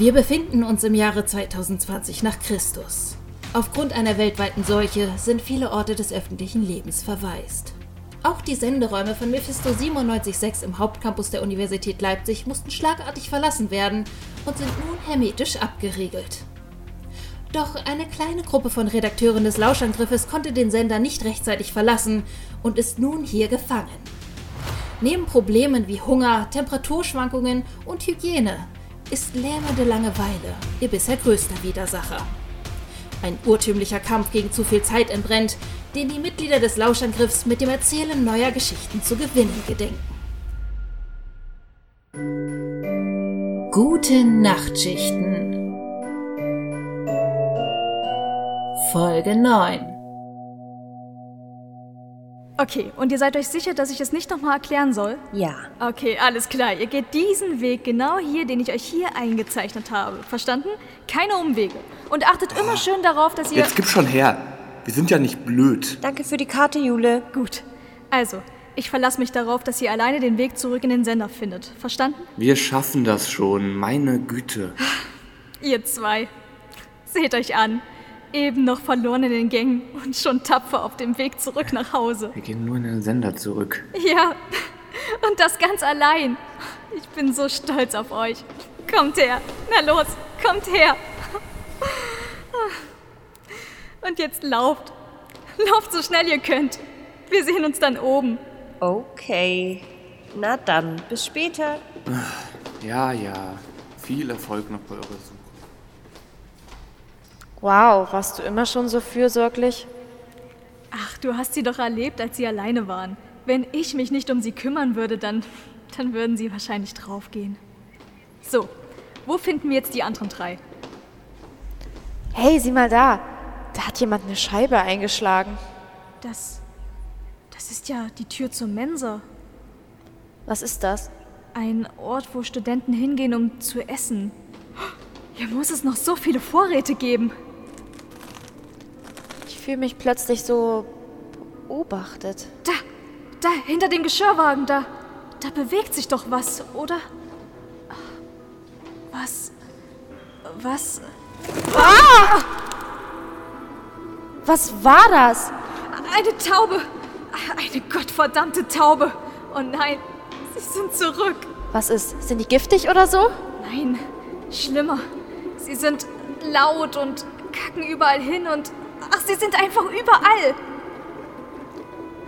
Wir befinden uns im Jahre 2020 nach Christus. Aufgrund einer weltweiten Seuche sind viele Orte des öffentlichen Lebens verwaist. Auch die Senderäume von Mephisto 976 im Hauptcampus der Universität Leipzig mussten schlagartig verlassen werden und sind nun hermetisch abgeriegelt. Doch eine kleine Gruppe von Redakteuren des Lauschangriffes konnte den Sender nicht rechtzeitig verlassen und ist nun hier gefangen. Neben Problemen wie Hunger, Temperaturschwankungen und Hygiene ist lähmende Langeweile ihr bisher größter Widersacher. Ein urtümlicher Kampf gegen zu viel Zeit entbrennt, den die Mitglieder des Lauschangriffs mit dem Erzählen neuer Geschichten zu gewinnen gedenken. Gute Nachtschichten Folge 9 Okay, und ihr seid euch sicher, dass ich es nicht nochmal erklären soll? Ja. Okay, alles klar. Ihr geht diesen Weg genau hier, den ich euch hier eingezeichnet habe. Verstanden? Keine Umwege. Und achtet immer schön darauf, dass ihr... Jetzt gib schon her. Wir sind ja nicht blöd. Danke für die Karte, Jule. Gut. Also, ich verlasse mich darauf, dass ihr alleine den Weg zurück in den Sender findet. Verstanden? Wir schaffen das schon, meine Güte. Ihr zwei. Seht euch an. Eben noch verloren in den Gängen und schon tapfer auf dem Weg zurück nach Hause. Wir gehen nur in den Sender zurück. Ja, und das ganz allein. Ich bin so stolz auf euch. Kommt her. Na los, kommt her. Und jetzt lauft. Lauft so schnell ihr könnt. Wir sehen uns dann oben. Okay. Na dann, bis später. Ja, ja. Viel Erfolg noch bei eurer Suche. Wow, warst du immer schon so fürsorglich? Ach, du hast sie doch erlebt, als sie alleine waren. Wenn ich mich nicht um sie kümmern würde, dann, dann würden sie wahrscheinlich draufgehen. So, wo finden wir jetzt die anderen drei? Hey, sieh mal da. Da hat jemand eine Scheibe eingeschlagen. Das. Das ist ja die Tür zur Mensa. Was ist das? Ein Ort, wo Studenten hingehen, um zu essen. Hier muss es noch so viele Vorräte geben. Fühle mich plötzlich so beobachtet. Da, da, hinter dem Geschirrwagen, da. Da bewegt sich doch was, oder? Was. Was. Was war das? Eine Taube! Eine gottverdammte Taube! Oh nein, sie sind zurück! Was ist? Sind die giftig oder so? Nein, schlimmer. Sie sind laut und kacken überall hin und. Ach, sie sind einfach überall!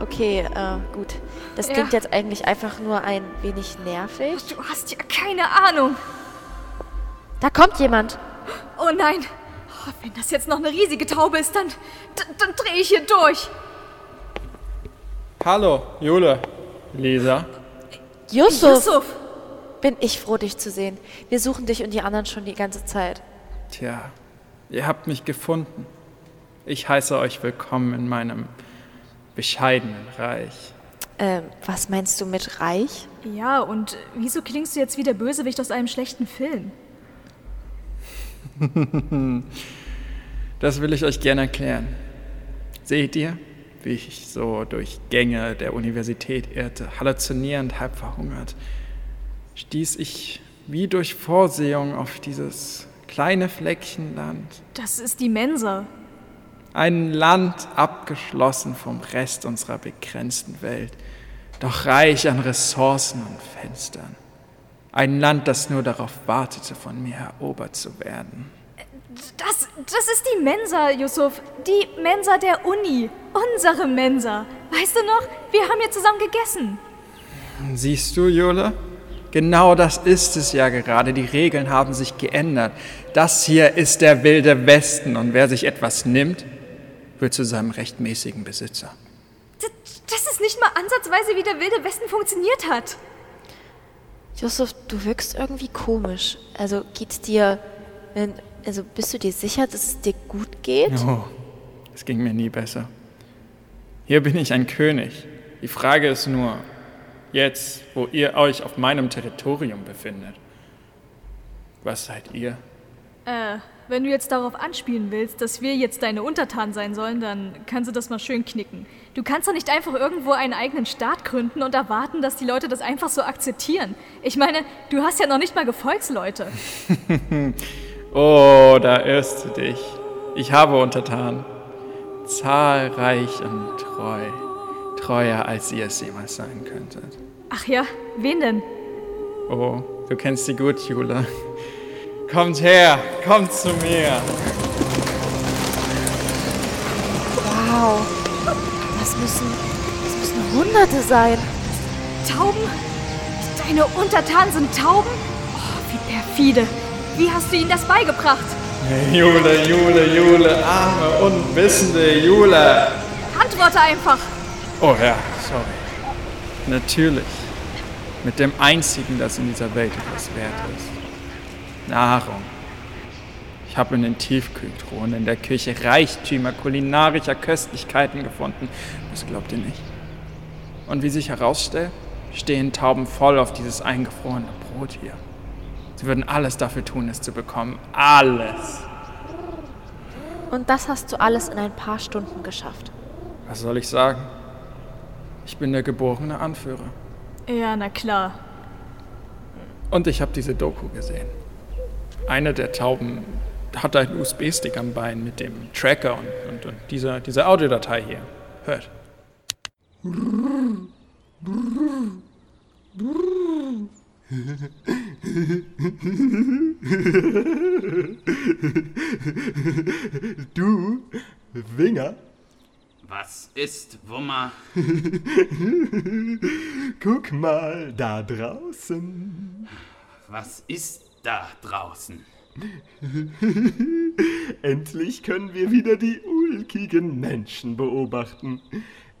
Okay, äh, gut. Das Ja. klingt jetzt eigentlich einfach nur ein wenig nervig. Du hast ja keine Ahnung! Da kommt jemand. Oh nein! Oh, wenn das jetzt noch eine riesige Taube ist, dann. dann, dann drehe ich hier durch! Hallo, Jule. Lisa. Yusuf, Yusuf! bin ich froh, dich zu sehen. Wir suchen dich und die anderen schon die ganze Zeit. Tja, ihr habt mich gefunden. Ich heiße euch willkommen in meinem bescheidenen Reich. Ähm, was meinst du mit reich? Ja, und wieso klingst du jetzt wie der Bösewicht aus einem schlechten Film? Das will ich euch gerne erklären. Seht ihr, wie ich so durch Gänge der Universität irrte, halluzinierend, halb verhungert, stieß ich wie durch Vorsehung auf dieses kleine Fleckchen Land. Das ist die Mensa. Ein Land abgeschlossen vom Rest unserer begrenzten Welt, doch reich an Ressourcen und Fenstern. Ein Land, das nur darauf wartete, von mir erobert zu werden. Das, das ist die Mensa, Yusuf. Die Mensa der Uni. Unsere Mensa. Weißt du noch? Wir haben hier zusammen gegessen. Siehst du, Jule? Genau das ist es ja gerade. Die Regeln haben sich geändert. Das hier ist der wilde Westen und wer sich etwas nimmt, wird zu seinem rechtmäßigen Besitzer. Das, das ist nicht mal ansatzweise, wie der Wilde Westen funktioniert hat. Yusuf, du wirkst irgendwie komisch. Also geht's dir. Also bist du dir sicher, dass es dir gut geht? Oh, es ging mir nie besser. Hier bin ich ein König. Die Frage ist nur, jetzt, wo ihr euch auf meinem Territorium befindet, was seid ihr? Äh, wenn du jetzt darauf anspielen willst, dass wir jetzt deine Untertanen sein sollen, dann kannst du das mal schön knicken. Du kannst doch nicht einfach irgendwo einen eigenen Staat gründen und erwarten, dass die Leute das einfach so akzeptieren. Ich meine, du hast ja noch nicht mal Gefolgsleute. oh, da irrst du dich. Ich habe Untertanen. Zahlreich und treu. Treuer, als ihr es jemals sein könntet. Ach ja, wen denn? Oh, du kennst sie gut, Jula. Kommt her, kommt zu mir. Wow. Das müssen, das müssen Hunderte sein. Tauben? Deine Untertanen sind Tauben? Oh, wie perfide. Wie hast du ihnen das beigebracht? Jule, Jule, Jule, arme, unwissende Jule. Antworte einfach. Oh ja, sorry. Natürlich. Mit dem einzigen, das in dieser Welt etwas wert ist. Nahrung. Ich habe in den Tiefkühltruhen in der Küche Reichtümer kulinarischer Köstlichkeiten gefunden. Das glaubt ihr nicht. Und wie sich herausstellt, stehen Tauben voll auf dieses eingefrorene Brot hier. Sie würden alles dafür tun, es zu bekommen. Alles. Und das hast du alles in ein paar Stunden geschafft. Was soll ich sagen? Ich bin der geborene Anführer. Ja, na klar. Und ich habe diese Doku gesehen. Eine der Tauben hat einen USB-Stick am Bein mit dem Tracker und, und, und dieser, dieser Audiodatei hier. Hört. Du, Winger, Was ist Wummer? guck mal da draußen. Was ist da draußen? Endlich können wir wieder die ulkigen Menschen beobachten.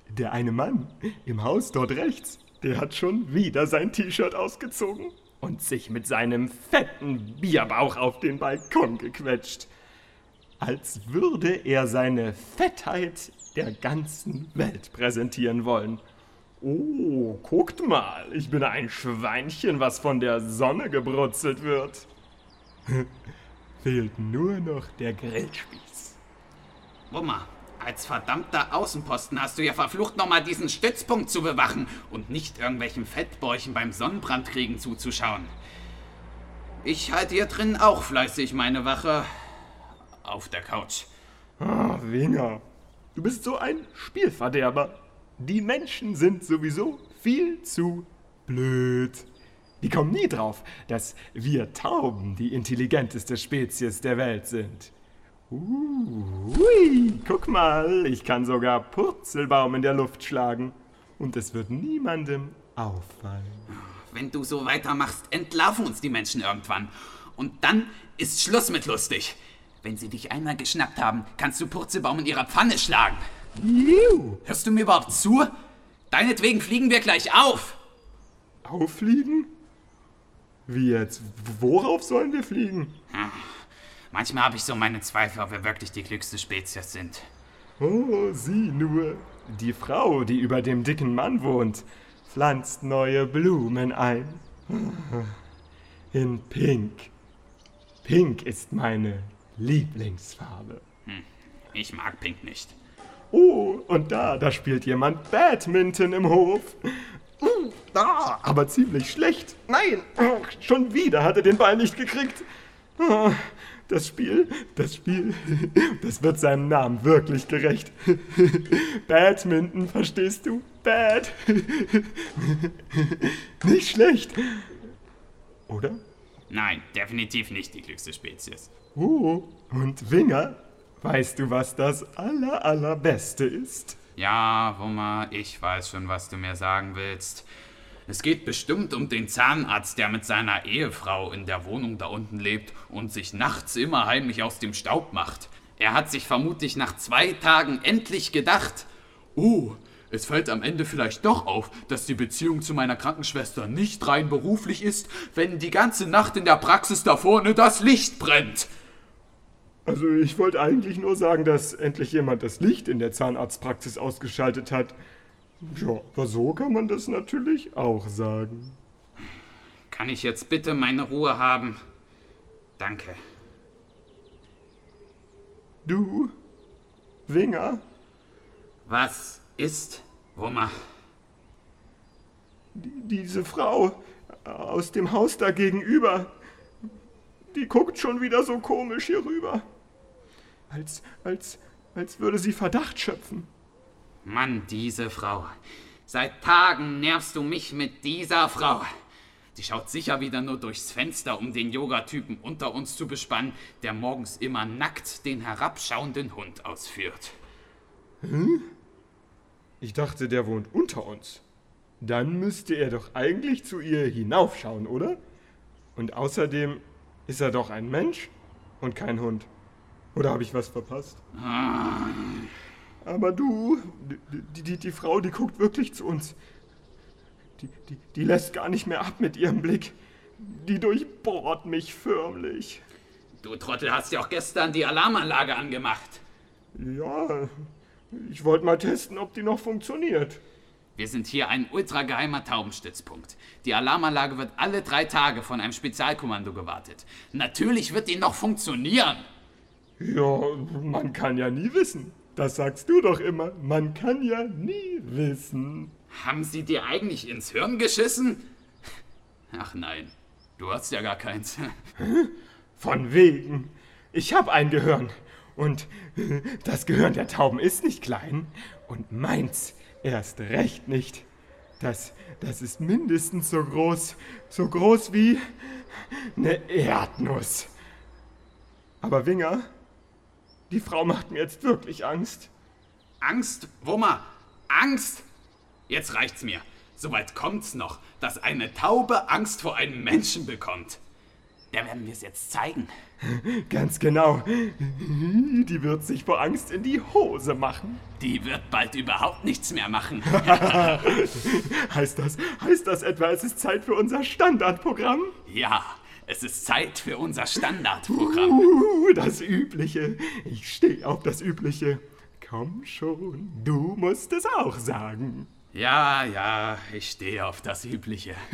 Der eine Mann im Haus dort rechts, der hat schon wieder sein T-Shirt ausgezogen und sich mit seinem fetten Bierbauch auf den Balkon gequetscht. Als würde er seine Fettheit der ganzen Welt präsentieren wollen. Oh, guckt mal, ich bin ein Schweinchen, was von der Sonne gebrutzelt wird. Fehlt nur noch der Grillspieß. Wummer, als verdammter Außenposten hast du ja verflucht, nochmal diesen Stützpunkt zu bewachen und nicht irgendwelchen Fettbäuchen beim Sonnenbrandkriegen zuzuschauen. Ich halte hier drin auch fleißig meine Wache auf der Couch. Ah, Winger, du bist so ein Spielverderber. Die Menschen sind sowieso viel zu blöd. Die kommen nie drauf, dass wir Tauben die intelligenteste Spezies der Welt sind. Uh, hui, guck mal, ich kann sogar Purzelbaum in der Luft schlagen. Und es wird niemandem auffallen. Wenn du so weitermachst, entlarven uns die Menschen irgendwann. Und dann ist Schluss mit lustig. Wenn sie dich einmal geschnappt haben, kannst du Purzelbaum in ihrer Pfanne schlagen. Juhu, Hörst du mir überhaupt zu? Deinetwegen fliegen wir gleich auf. auffliegen? Wie jetzt? Worauf sollen wir fliegen? Manchmal habe ich so meine Zweifel, ob wir wirklich die klügste Spezies sind. Oh, sieh nur. Die Frau, die über dem dicken Mann wohnt, pflanzt neue Blumen ein. In Pink. Pink ist meine Lieblingsfarbe. Ich mag Pink nicht. Oh, und da, da spielt jemand Badminton im Hof. Uh, da, aber ziemlich schlecht. Nein, schon wieder hat er den Ball nicht gekriegt. Oh, das Spiel, das Spiel, das wird seinem Namen wirklich gerecht. Badminton, verstehst du? Bad. Nicht schlecht. Oder? Nein, definitiv nicht die klügste Spezies. Oh, und Winger, weißt du, was das aller, allerbeste ist? Ja, Wummer, ich weiß schon, was du mir sagen willst. Es geht bestimmt um den Zahnarzt, der mit seiner Ehefrau in der Wohnung da unten lebt und sich nachts immer heimlich aus dem Staub macht. Er hat sich vermutlich nach zwei Tagen endlich gedacht, oh, es fällt am Ende vielleicht doch auf, dass die Beziehung zu meiner Krankenschwester nicht rein beruflich ist, wenn die ganze Nacht in der Praxis da vorne das Licht brennt. Also ich wollte eigentlich nur sagen, dass endlich jemand das Licht in der Zahnarztpraxis ausgeschaltet hat. Ja, aber so kann man das natürlich auch sagen. Kann ich jetzt bitte meine Ruhe haben? Danke. Du? Winger? Was ist, Wummer? Diese Frau aus dem Haus da gegenüber, die guckt schon wieder so komisch hier rüber. Als, als, als würde sie Verdacht schöpfen. Mann, diese Frau. Seit Tagen nervst du mich mit dieser Frau. Sie schaut sicher wieder nur durchs Fenster, um den Yogatypen unter uns zu bespannen, der morgens immer nackt den herabschauenden Hund ausführt. Hm? Ich dachte, der wohnt unter uns. Dann müsste er doch eigentlich zu ihr hinaufschauen, oder? Und außerdem ist er doch ein Mensch und kein Hund. Oder habe ich was verpasst? Ah. Aber du, die, die, die Frau, die guckt wirklich zu uns. Die, die, die lässt gar nicht mehr ab mit ihrem Blick. Die durchbohrt mich förmlich. Du Trottel hast ja auch gestern die Alarmanlage angemacht. Ja, ich wollte mal testen, ob die noch funktioniert. Wir sind hier ein ultrageheimer Taubenstützpunkt. Die Alarmanlage wird alle drei Tage von einem Spezialkommando gewartet. Natürlich wird die noch funktionieren. Ja, man kann ja nie wissen. Das sagst du doch immer. Man kann ja nie wissen. Haben sie dir eigentlich ins Hirn geschissen? Ach nein, du hast ja gar keins. Von wegen. Ich hab ein Gehirn. Und das Gehirn der Tauben ist nicht klein. Und meins erst recht nicht. Das, das ist mindestens so groß, so groß wie eine Erdnuss. Aber Winger, die Frau macht mir jetzt wirklich Angst. Angst? Wummer, Angst? Jetzt reicht's mir. Soweit kommt's noch, dass eine Taube Angst vor einem Menschen bekommt. Der werden wir es jetzt zeigen. Ganz genau. Die wird sich vor Angst in die Hose machen. Die wird bald überhaupt nichts mehr machen. heißt das, heißt das etwa, es ist Zeit für unser Standardprogramm? Ja, es ist Zeit für unser Standardprogramm. Uh, das Übliche. Ich stehe auf das Übliche. Komm schon, du musst es auch sagen. Ja, ja, ich stehe auf das Übliche.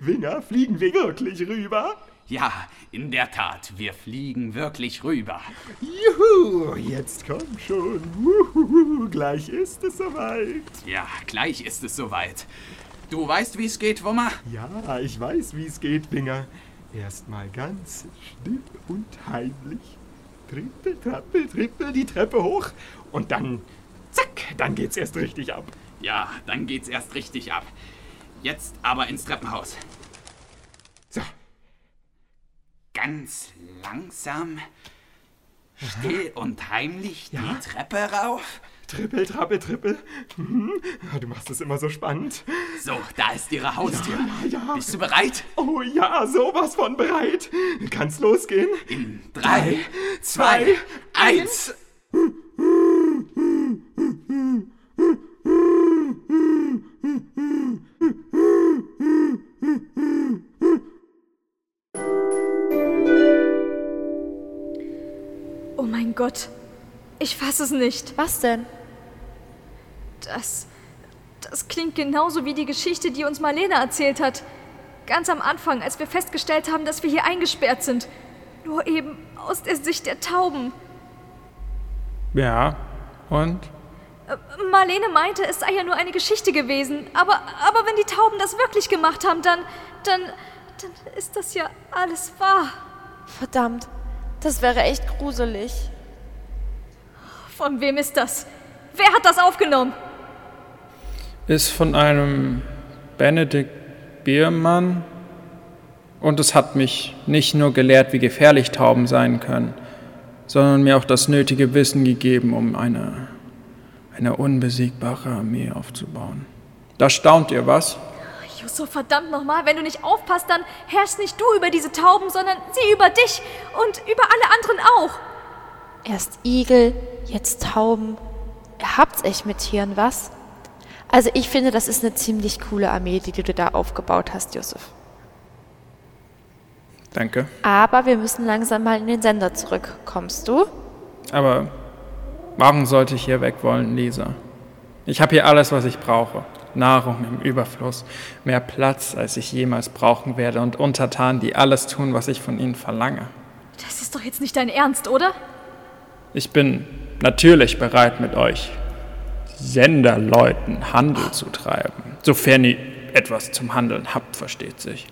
Winger, fliegen wir wirklich rüber? Ja, in der Tat, wir fliegen wirklich rüber. Juhu, jetzt komm schon. Uhuhu, gleich ist es soweit. Ja, gleich ist es soweit. Du weißt, wie es geht, Wummer? Ja, ich weiß, wie es geht, Winger. Erstmal ganz still und heimlich. Trippel, trappel, trippel die Treppe hoch und dann, zack, dann geht's erst richtig ab. Ja, dann geht's erst richtig ab. Jetzt aber ins Treppenhaus. So. Ganz langsam, still und heimlich ja? die Treppe rauf. Trippel, trappel, trippel. Hm, du machst es immer so spannend. So, da ist ihre Haustür. Ja, ja. Bist du bereit? Oh ja, sowas von bereit. Kann's losgehen? In drei, drei zwei, zwei, eins. Oh mein Gott. Ich fasse es nicht. Was denn? Das. Das klingt genauso wie die Geschichte, die uns Marlene erzählt hat. Ganz am Anfang, als wir festgestellt haben, dass wir hier eingesperrt sind. Nur eben aus der Sicht der Tauben. Ja, und? Äh, Marlene meinte, es sei ja nur eine Geschichte gewesen. Aber, aber wenn die Tauben das wirklich gemacht haben, dann, dann, dann ist das ja alles wahr. Verdammt, das wäre echt gruselig. Von wem ist das? Wer hat das aufgenommen? Ist von einem Benedikt Biermann. Und es hat mich nicht nur gelehrt, wie gefährlich Tauben sein können, sondern mir auch das nötige Wissen gegeben, um eine, eine unbesiegbare Armee aufzubauen. Da staunt ihr was? Yusuf, verdammt nochmal, wenn du nicht aufpasst, dann herrschst nicht du über diese Tauben, sondern sie über dich und über alle anderen auch. Erst Igel, jetzt Tauben. Ihr habt's echt mit Tieren, was? Also ich finde, das ist eine ziemlich coole Armee, die du da aufgebaut hast, Yusuf. Danke. Aber wir müssen langsam mal in den Sender zurück. Kommst du? Aber warum sollte ich hier weg wollen, Lisa? Ich habe hier alles, was ich brauche. Nahrung im Überfluss, mehr Platz, als ich jemals brauchen werde und Untertanen, die alles tun, was ich von ihnen verlange. Das ist doch jetzt nicht dein Ernst, oder? Ich bin natürlich bereit, mit euch Senderleuten Handel zu treiben, sofern ihr etwas zum Handeln habt, versteht sich.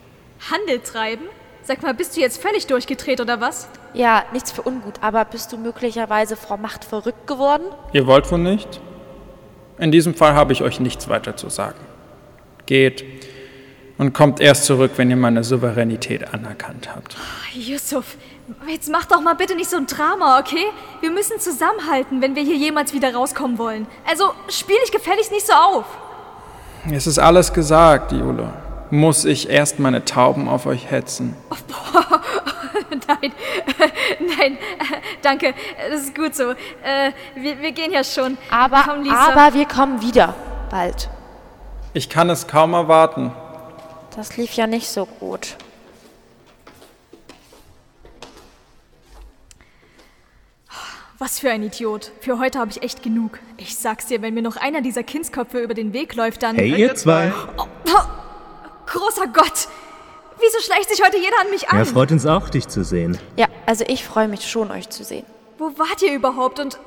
Handel treiben? Sag mal, bist du jetzt völlig durchgedreht oder was? Ja, nichts für ungut, aber bist du möglicherweise Frau Macht verrückt geworden? Ihr wollt wohl nicht? In diesem Fall habe ich euch nichts weiter zu sagen. Geht und kommt erst zurück, wenn ihr meine Souveränität anerkannt habt. Yusuf, jetzt mach doch mal bitte nicht so ein Drama, okay? Wir müssen zusammenhalten, wenn wir hier jemals wieder rauskommen wollen. Also spiel dich gefälligst nicht so auf. Es ist alles gesagt, Jule. Muss ich erst meine Tauben auf euch hetzen? nein, nein, danke, das ist gut so. Äh, wir, wir gehen ja schon. Aber, Komm, Lisa. aber wir kommen wieder. Bald. Ich kann es kaum erwarten. Das lief ja nicht so gut. Was für ein Idiot. Für heute habe ich echt genug. Ich sag's dir, wenn mir noch einer dieser Kindsköpfe über den Weg läuft, dann... Hey, ihr zwei. Oh, großer Gott! Wieso schleicht sich heute jeder an mich an? Ja, freut uns auch, dich zu sehen. Ja, also ich freue mich schon, euch zu sehen. Wo wart ihr überhaupt und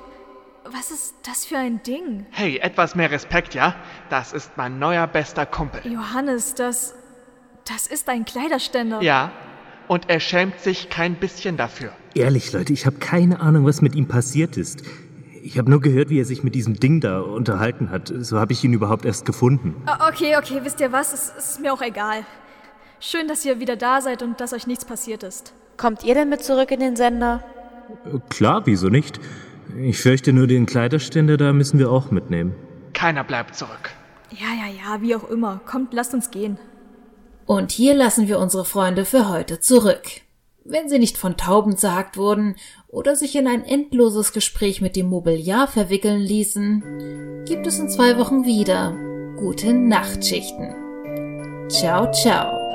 was ist das für ein Ding? Hey, etwas mehr Respekt, ja? Das ist mein neuer bester Kumpel. Johannes, das. Das ist ein Kleiderständer. Ja, und er schämt sich kein bisschen dafür. Ehrlich, Leute, ich habe keine Ahnung, was mit ihm passiert ist. Ich habe nur gehört, wie er sich mit diesem Ding da unterhalten hat. So habe ich ihn überhaupt erst gefunden. Ah, Okay, okay, wisst ihr was? Es, es ist mir auch egal. Schön, dass ihr wieder da seid und dass euch nichts passiert ist. Kommt ihr denn mit zurück in den Sender? Klar, wieso nicht? Ich fürchte nur, den Kleiderständer da müssen wir auch mitnehmen. Keiner bleibt zurück. Ja, ja, ja, wie auch immer. Kommt, lasst uns gehen. Und hier lassen wir unsere Freunde für heute zurück. Wenn sie nicht von Tauben zerhackt wurden oder sich in ein endloses Gespräch mit dem Mobiliar verwickeln ließen, gibt es in zwei Wochen wieder gute Nachtschichten. Ciao, ciao.